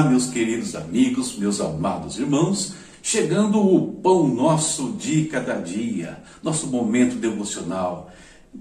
Meus queridos amigos, meus amados irmãos, chegando o pão nosso de cada dia, nosso momento devocional,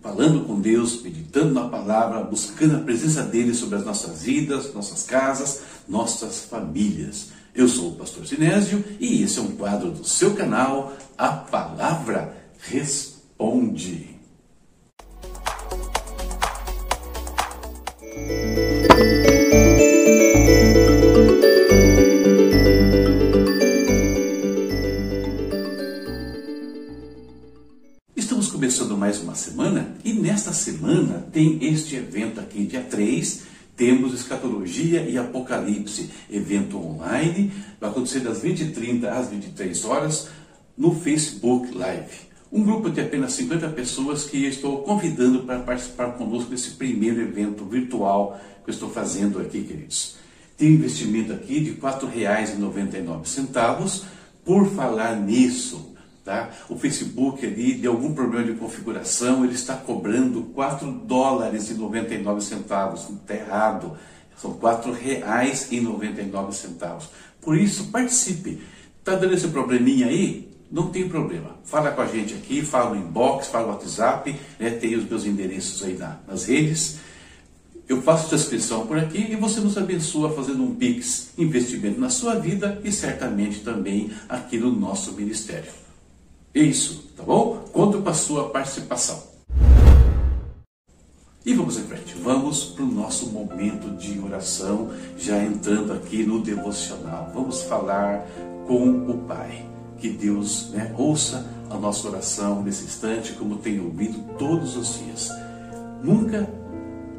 falando com Deus, meditando na palavra, buscando a presença dele sobre as nossas vidas, nossas casas, nossas famílias. Eu sou o pastor Sinésio e esse é um quadro do seu canal, A Palavra Responde. Mais uma semana e nesta semana tem este evento aqui, dia 3, temos Escatologia e Apocalipse, evento online, vai acontecer das 20h30 às 23 horas no Facebook Live. Um grupo de apenas 50 pessoas que estou convidando para participar conosco desse primeiro evento virtual que estou fazendo aqui, queridos. Tem investimento aqui de R$ 4,99 por falar nisso. Tá? O Facebook ali, de algum problema de configuração, ele está cobrando 4 dólares e 99 centavos. Está errado. São 4 reais e 99 centavos. Por isso, participe. Está dando esse probleminha aí? Não tem problema. Fala com a gente aqui, fala no inbox, fala no WhatsApp, né? tem os meus endereços aí na, nas redes. Eu faço a inscrição por aqui e você nos abençoa fazendo um Pix, investimento na sua vida e certamente também aqui no nosso ministério. É isso, tá bom? Conto com a sua participação. E vamos em frente, vamos para o nosso momento de oração, já entrando aqui no devocional. Vamos falar com o Pai. Que Deus né, ouça a nossa oração nesse instante, como tem ouvido todos os dias. Nunca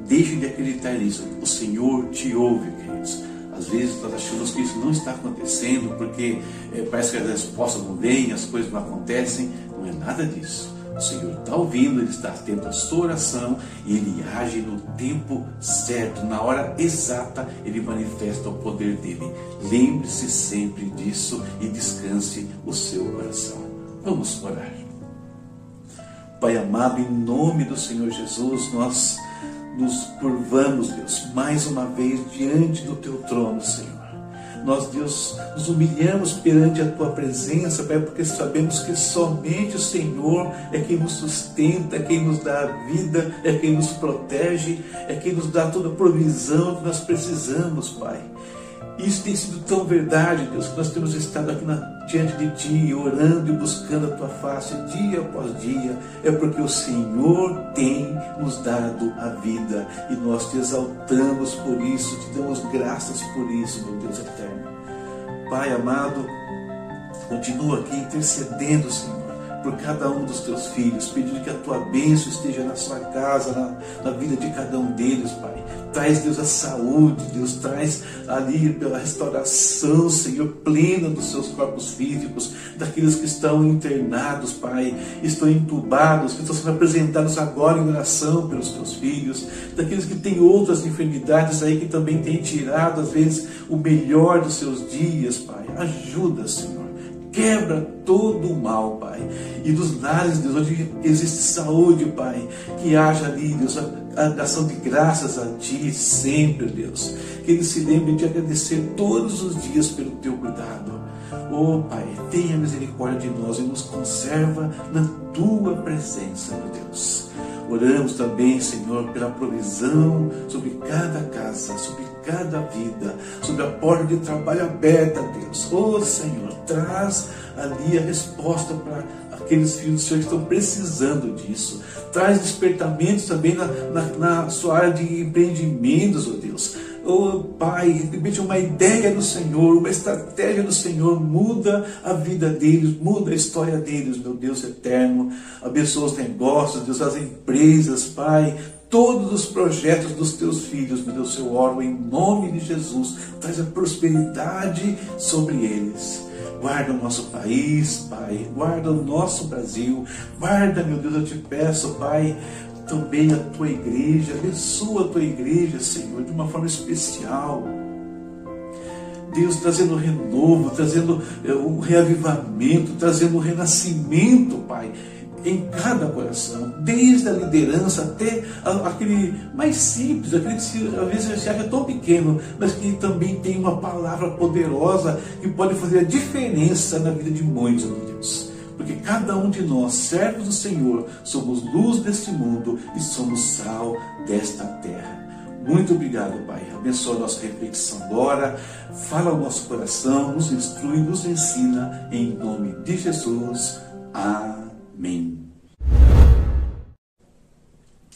deixe de acreditar nisso. O Senhor te ouve, queridos. Às vezes nós achamos que isso não está acontecendo porque é, parece que as respostas não vêm, as coisas não acontecem. Não é nada disso. O Senhor está ouvindo, Ele está atento à sua oração e Ele age no tempo certo, na hora exata, Ele manifesta o poder dele. Lembre-se sempre disso e descanse o seu coração. Vamos orar. Pai amado, em nome do Senhor Jesus, nós nos curvamos, Deus, mais uma vez diante do teu trono, Senhor. Nós, Deus, nos humilhamos perante a tua presença, Pai, porque sabemos que somente o Senhor é quem nos sustenta, é quem nos dá a vida, é quem nos protege, é quem nos dá toda a provisão que nós precisamos, Pai. Isso tem sido tão verdade, Deus, que nós temos estado aqui na, diante de Ti, orando e buscando a Tua face dia após dia. É porque o Senhor tem nos dado a vida e nós te exaltamos por isso, te damos graças por isso, meu Deus eterno. Pai amado, continua aqui intercedendo, Senhor por cada um dos teus filhos, pedindo que a tua bênção esteja na sua casa, na, na vida de cada um deles, Pai. Traz, Deus, a saúde, Deus, traz ali pela restauração, Senhor, plena dos seus corpos físicos, daqueles que estão internados, Pai, estão entubados, que estão sendo apresentados agora em oração pelos teus filhos, daqueles que têm outras enfermidades aí que também têm tirado, às vezes, o melhor dos seus dias, Pai. Ajuda, Senhor quebra todo o mal, Pai. E dos lares, Deus, onde existe saúde, Pai, que haja ali, Deus, a ação de graças a Ti sempre, Deus. Que eles se lembrem de agradecer todos os dias pelo Teu cuidado. Oh, Pai, tenha misericórdia de nós e nos conserva na Tua presença, meu Deus. Oramos também, Senhor, pela provisão sobre cada casa, sobre cada vida, sobre a porta de trabalho aberta, Deus. Oh, Senhor, traz ali a resposta para aqueles filhos do Senhor que estão precisando disso. Traz despertamentos também na, na, na sua área de empreendimentos, oh Deus oh Pai, repente uma ideia do Senhor, uma estratégia do Senhor, muda a vida deles, muda a história deles, meu Deus eterno. Abençoa os negócios, Deus, as empresas, Pai, todos os projetos dos teus filhos, meu Deus, eu oro em nome de Jesus, traz a prosperidade sobre eles. Guarda o nosso país, Pai. Guarda o nosso Brasil. Guarda, meu Deus, eu te peço, Pai, também a tua igreja, abençoa a tua igreja, Senhor, de uma forma especial. Deus trazendo renovo, trazendo um eh, reavivamento, trazendo um renascimento, Pai, em cada coração, desde a liderança até aquele mais simples, aquele que se, às vezes se acha tão pequeno, mas que também tem uma palavra poderosa que pode fazer a diferença na vida de muitos, meu Deus. Porque cada um de nós, servos do Senhor, somos luz deste mundo e somos sal desta terra. Muito obrigado, Pai. Abençoa a nossa reflexão agora. Fala ao nosso coração, nos instrui, nos ensina, em nome de Jesus. Amém.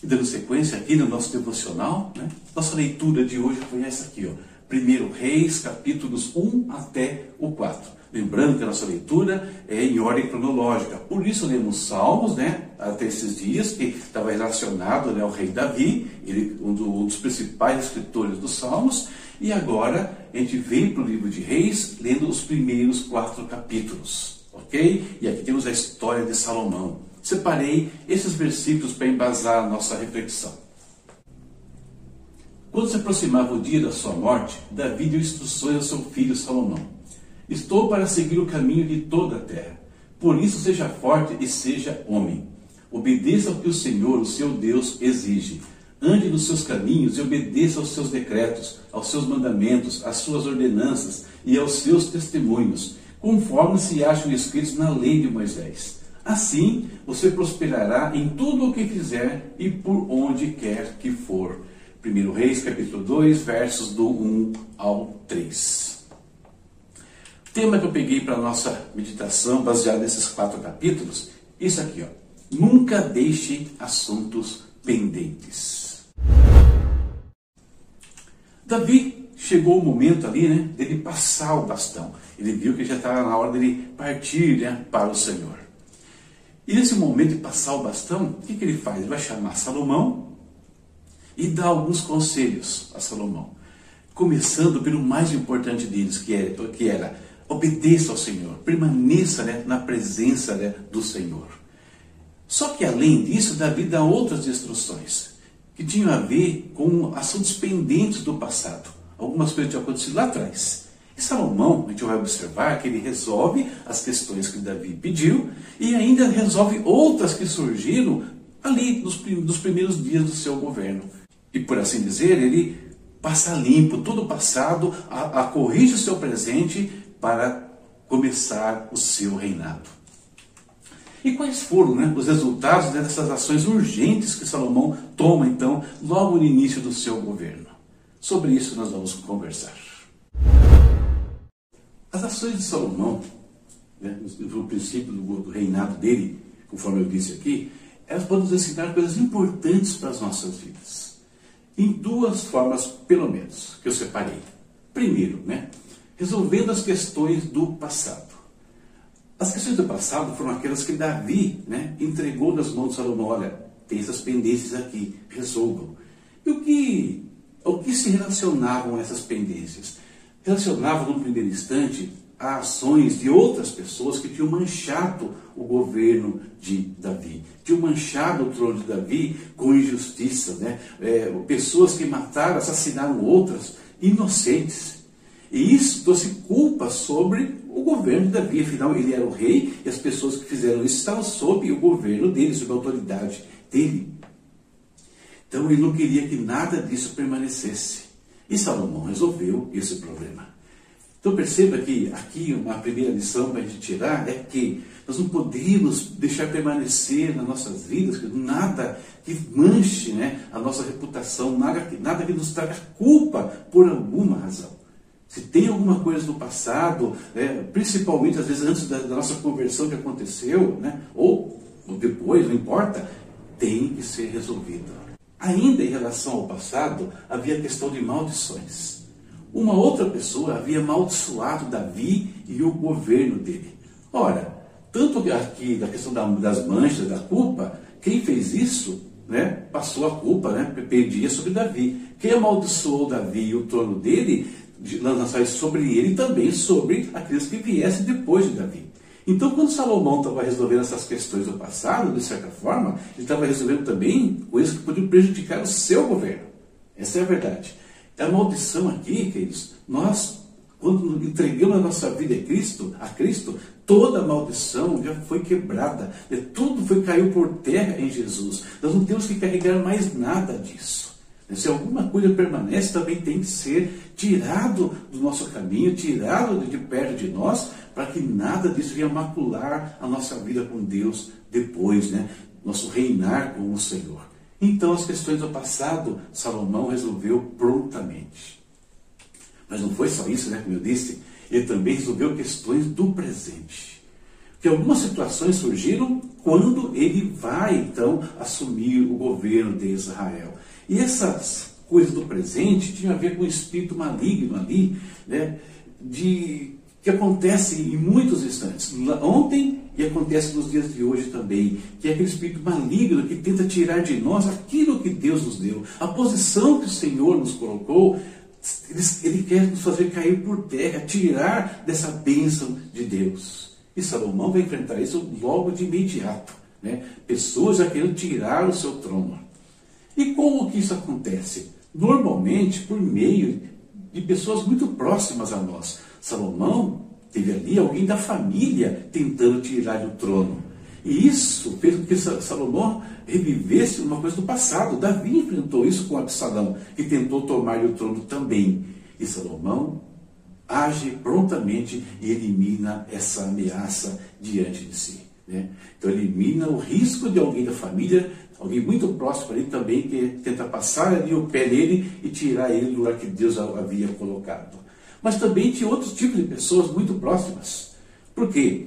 E dando sequência aqui no nosso devocional, né? nossa leitura de hoje foi essa aqui, ó. 1 Reis, capítulos 1 até o 4. Lembrando que a nossa leitura é em ordem cronológica. Por isso lemos Salmos, né, até esses dias, que estava relacionado né, ao rei Davi, ele, um dos principais escritores dos Salmos. E agora a gente vem para o livro de Reis, lendo os primeiros quatro capítulos. Ok? E aqui temos a história de Salomão. Separei esses versículos para embasar a nossa reflexão. Quando se aproximava o dia da sua morte, Davi deu instruções ao seu filho Salomão. Estou para seguir o caminho de toda a terra. Por isso seja forte e seja homem. Obedeça ao que o Senhor, o seu Deus, exige. Ande nos seus caminhos e obedeça aos seus decretos, aos seus mandamentos, às suas ordenanças e aos seus testemunhos, conforme se acham escritos na lei de Moisés. Assim você prosperará em tudo o que fizer e por onde quer que for. 1 Reis capítulo 2, versos do 1 ao 3. O tema que eu peguei para a nossa meditação, baseado nesses quatro capítulos, isso aqui, ó. Nunca deixe assuntos pendentes. Davi chegou o momento ali, né, dele passar o bastão. Ele viu que já estava na hora dele partir né, para o Senhor. E nesse momento de passar o bastão, o que, que ele faz? Ele vai chamar Salomão e dá alguns conselhos a Salomão. Começando pelo mais importante deles, que era, é, que era obedeça ao Senhor, permaneça né, na presença né, do Senhor. Só que além disso, Davi dá outras instruções que tinham a ver com assuntos pendentes do passado. Algumas coisas tinham acontecido lá atrás. E Salomão, a gente vai observar que ele resolve as questões que Davi pediu e ainda resolve outras que surgiram ali nos, nos primeiros dias do seu governo e por assim dizer, ele passa limpo todo o passado, a, a corrige o seu presente para começar o seu reinado. E quais foram né, os resultados dessas ações urgentes que Salomão toma, então, logo no início do seu governo? Sobre isso nós vamos conversar. As ações de Salomão, né, no princípio do, do reinado dele, conforme eu disse aqui, elas podem nos ensinar coisas importantes para as nossas vidas em duas formas, pelo menos, que eu separei. Primeiro, né, resolvendo as questões do passado. As questões do passado foram aquelas que Davi né, entregou nas mãos de Salomão. Olha, tem essas pendências aqui, resolvam. E o que, o que se relacionavam essas pendências? Relacionavam, no primeiro instante, a ações de outras pessoas que tinham manchado o governo de Davi, tinham manchado o trono de Davi com injustiça, né? É, pessoas que mataram, assassinaram outras, inocentes. E isso trouxe culpa sobre o governo de Davi, afinal ele era o rei e as pessoas que fizeram isso estavam sob o governo dele, sob a autoridade dele. Então ele não queria que nada disso permanecesse. E Salomão resolveu esse problema. Então perceba que aqui uma primeira lição para a gente tirar é que nós não podemos deixar permanecer nas nossas vidas nada que manche né, a nossa reputação, nada, nada que nos traga culpa por alguma razão. Se tem alguma coisa no passado, né, principalmente às vezes antes da, da, nossa conversão que aconteceu, né, ou, ou depois, não importa, tem que ser resolvido. Ainda em relação ao passado, havia questão de maldições. Uma outra pessoa havia amaldiçoado Davi e o governo dele. Ora, tanto aqui da questão das manchas, da culpa, quem fez isso né, passou a culpa, né, perdia sobre Davi. Quem amaldiçoou Davi e o trono dele, lançaria sobre ele também sobre aqueles que viessem depois de Davi. Então, quando Salomão estava resolvendo essas questões do passado, de certa forma, ele estava resolvendo também coisas que podiam prejudicar o seu governo. Essa é a verdade. É a maldição aqui, queridos, nós, quando entregamos a nossa vida a Cristo, a Cristo, toda maldição já foi quebrada, tudo foi caiu por terra em Jesus. Nós não temos que carregar mais nada disso. Se alguma coisa permanece, também tem que ser tirado do nosso caminho, tirado de perto de nós, para que nada disso venha macular a nossa vida com Deus depois, né? Nosso reinar com o Senhor. Então, as questões do passado, Salomão resolveu prontamente. Mas não foi só isso, né? Como eu disse, ele também resolveu questões do presente. Porque algumas situações surgiram quando ele vai, então, assumir o governo de Israel. E essas coisas do presente tinham a ver com o espírito maligno ali, né? De, que acontece em muitos instantes. Ontem e acontece nos dias de hoje também, que é aquele espírito maligno que tenta tirar de nós aquilo que Deus nos deu, a posição que o Senhor nos colocou, ele, ele quer nos fazer cair por terra, tirar dessa bênção de Deus. E Salomão vai enfrentar isso logo de imediato. Né? Pessoas já querendo tirar o seu trono. Como que isso acontece? Normalmente por meio de pessoas muito próximas a nós. Salomão teve ali alguém da família tentando tirar do trono. E isso fez com que Salomão revivesse uma coisa do passado. Davi enfrentou isso com Absalão, que tentou tomar o trono também. E Salomão age prontamente e elimina essa ameaça diante de si. Né? Então elimina o risco de alguém da família, alguém muito próximo ali também, que tenta passar ali o pé nele e tirar ele do lugar que Deus havia colocado. Mas também tinha outros tipos de pessoas muito próximas. Por quê?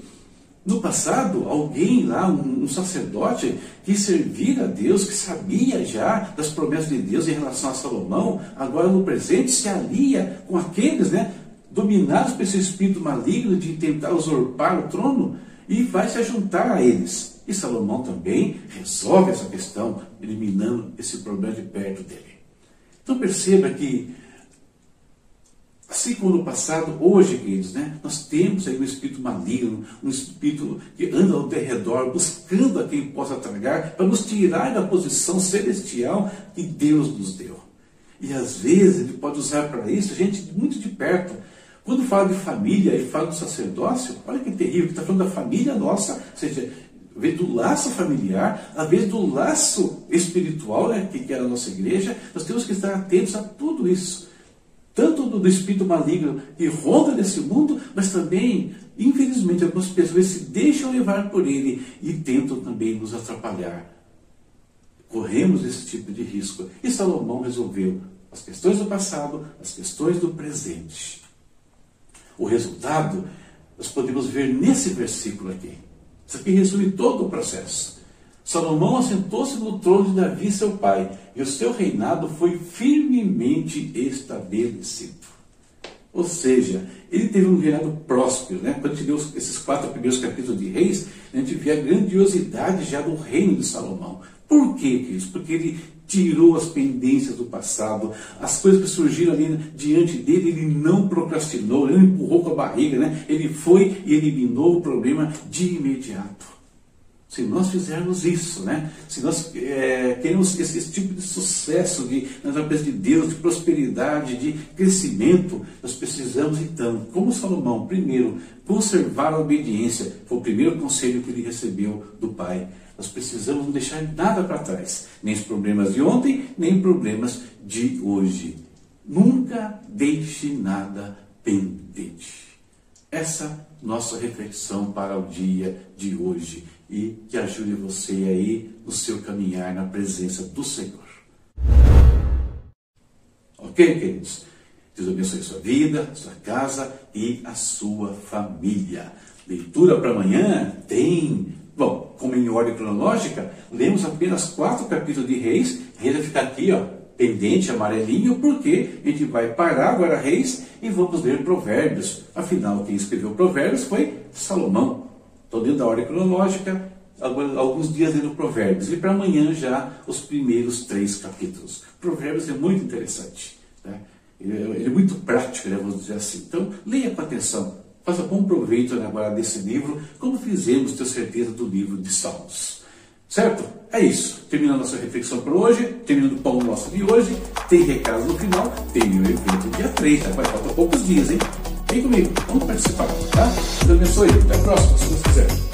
No passado, alguém lá, um, sacerdote, que servia a Deus, que sabia já das promessas de Deus em relação a Salomão, agora no presente se alia com aqueles, né, dominados por esse espírito maligno de tentar usurpar o trono, e vai se juntar a eles. E Salomão também resolve essa questão, eliminando esse problema de perto dele. Então perceba que Assim como no passado, hoje, queridos, né, nós temos aí um espírito maligno, um espírito que anda ao redor, buscando a quem possa tragar, para nos tirar da posição celestial que Deus nos deu. E às vezes ele pode usar para isso gente muito de perto. Quando fala de família e fala do sacerdócio, olha que terrível, está falando da família nossa, ou seja, vez do laço familiar, a vez do laço espiritual, né, que é a nossa igreja, nós temos que estar atentos a tudo isso tanto do, do espírito maligno que ronda nesse mundo, mas também, infelizmente, algumas pessoas se deixam levar por ele e tentam também nos atrapalhar. Corremos esse tipo de risco. E Salomão resolveu as questões do passado, as questões do presente. O resultado nós podemos ver nesse versículo aqui. Isso aqui resume todo o processo. Salomão assentou-se no trono de Davi, seu pai, e o seu reinado foi firmemente estabelecido. Ou seja, ele teve um reinado próspero. Né? Quando a gente lê esses quatro primeiros capítulos de Reis, a gente vê a grandiosidade já do reino de Salomão. Por quê, queridos? Porque ele tirou as pendências do passado, as coisas que surgiram ali diante dele, ele não procrastinou, ele não empurrou com a barriga, né? ele foi e eliminou o problema de imediato. Se nós fizermos isso, né? se nós é, queremos esse, esse, tipo de sucesso de, na presença de Deus, de prosperidade, de crescimento, nós precisamos então, como Salomão, primeiro, conservar a obediência. Foi o primeiro conselho que ele recebeu do Pai. Nós precisamos não deixar nada para trás, nem os problemas de ontem, nem problemas de hoje. Nunca deixe nada pendente. Essa nossa reflexão para o dia de hoje e que ajude você aí no seu caminhar na presença do Senhor. Ok, queridos? Deus abençoe a sua vida, a sua casa e a sua família. Leitura para amanhã tem. Bom, como em ordem cronológica, lemos apenas quatro capítulos de Reis. Reis vai ficar aqui, ó, pendente, amarelinho, porque a gente vai parar agora Reis e vamos ler Provérbios. Afinal, quem escreveu Provérbios foi Salomão. Estou dentro da ordem cronológica, alguns dias lendo Provérbios. E para amanhã já os primeiros três capítulos. Provérbios é muito interessante. Né? Ele, é, é, muito prático, né, vamos dizer assim. Então, leia com atenção. Faça bom proveito agora desse livro, como fizemos, tenho certeza, do livro de Salmos. Certo? É isso. Terminando nossa reflexão por hoje, terminando o pão nosso de hoje. Tem recado no final, tem o evento dia 3, tá? Vai faltar poucos dias, hein? Vem comigo, vamos participar, tá? Deus abençoe. Até a próxima, se Deus quiser.